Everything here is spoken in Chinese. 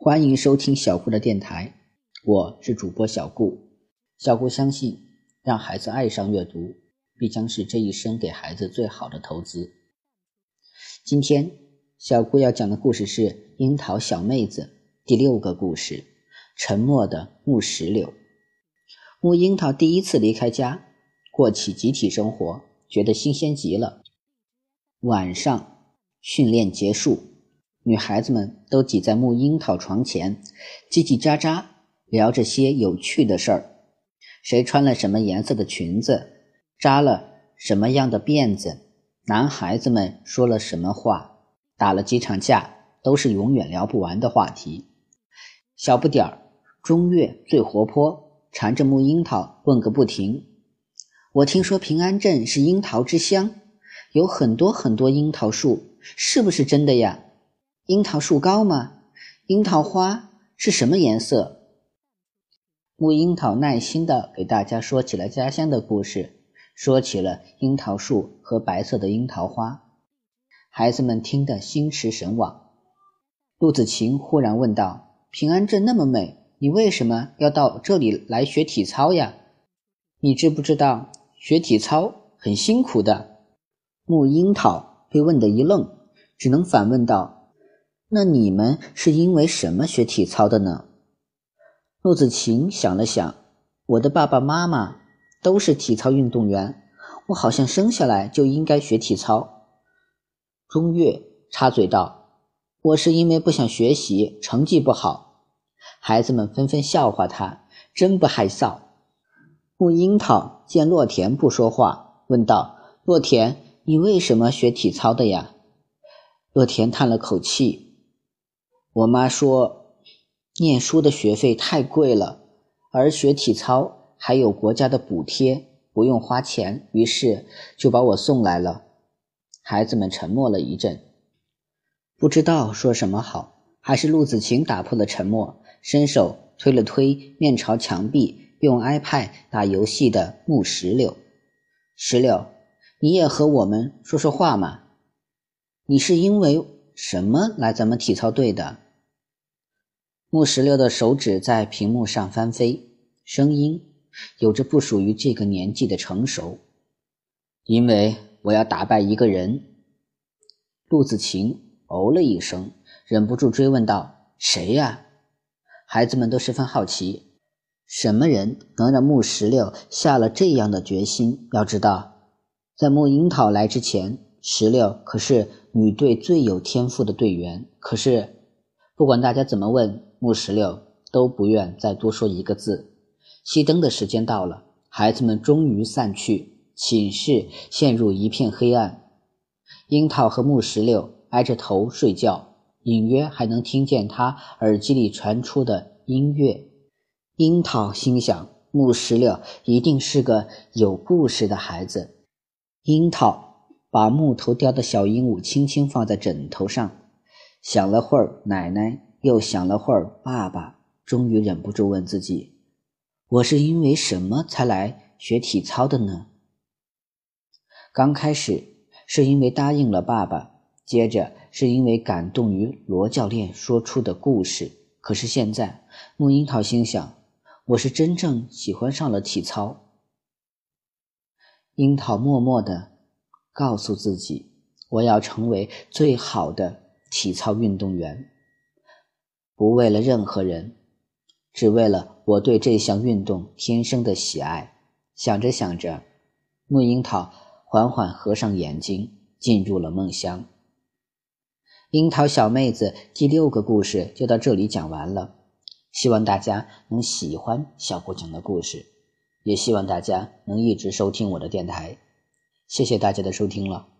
欢迎收听小顾的电台，我是主播小顾。小顾相信，让孩子爱上阅读，必将是这一生给孩子最好的投资。今天，小顾要讲的故事是《樱桃小妹子》第六个故事：沉默的木石榴。木樱桃第一次离开家，过起集体生活，觉得新鲜极了。晚上，训练结束。女孩子们都挤在木樱桃床前，叽叽喳喳聊着些有趣的事儿：谁穿了什么颜色的裙子，扎了什么样的辫子，男孩子们说了什么话，打了几场架，都是永远聊不完的话题。小不点儿，中月最活泼，缠着木樱桃问个不停。我听说平安镇是樱桃之乡，有很多很多樱桃树，是不是真的呀？樱桃树高吗？樱桃花是什么颜色？木樱桃耐心的给大家说起了家乡的故事，说起了樱桃树和白色的樱桃花。孩子们听得心驰神往。陆子晴忽然问道：“平安镇那么美，你为什么要到这里来学体操呀？你知不知道学体操很辛苦的？”木樱桃被问得一愣，只能反问道。那你们是因为什么学体操的呢？陆子晴想了想，我的爸爸妈妈都是体操运动员，我好像生下来就应该学体操。钟月插嘴道：“我是因为不想学习，成绩不好。”孩子们纷纷笑话他，真不害臊。木樱桃见洛田不说话，问道：“洛田，你为什么学体操的呀？”洛田叹了口气。我妈说，念书的学费太贵了，而学体操还有国家的补贴，不用花钱，于是就把我送来了。孩子们沉默了一阵，不知道说什么好。还是陆子晴打破了沉默，伸手推了推面朝墙壁用 iPad 打游戏的木石榴。石榴，你也和我们说说话嘛？你是因为什么来咱们体操队的？木石榴的手指在屏幕上翻飞，声音有着不属于这个年纪的成熟。因为我要打败一个人。陆子晴哦了一声，忍不住追问道：“谁呀？”孩子们都十分好奇，什么人能让木石榴下了这样的决心？要知道，在木樱桃来之前，石榴可是女队最有天赋的队员。可是，不管大家怎么问，木石榴都不愿再多说一个字。熄灯的时间到了，孩子们终于散去，寝室陷入一片黑暗。樱桃和木石榴挨着头睡觉，隐约还能听见他耳机里传出的音乐。樱桃心想：木石榴一定是个有故事的孩子。樱桃把木头雕的小鹦鹉轻轻放在枕头上，想了会儿，奶奶。又想了会儿，爸爸终于忍不住问自己：“我是因为什么才来学体操的呢？”刚开始是因为答应了爸爸，接着是因为感动于罗教练说出的故事。可是现在，木樱桃心想：“我是真正喜欢上了体操。”樱桃默默地告诉自己：“我要成为最好的体操运动员。”不为了任何人，只为了我对这项运动天生的喜爱。想着想着，木樱桃缓缓合上眼睛，进入了梦乡。樱桃小妹子第六个故事就到这里讲完了。希望大家能喜欢小顾讲的故事，也希望大家能一直收听我的电台。谢谢大家的收听了。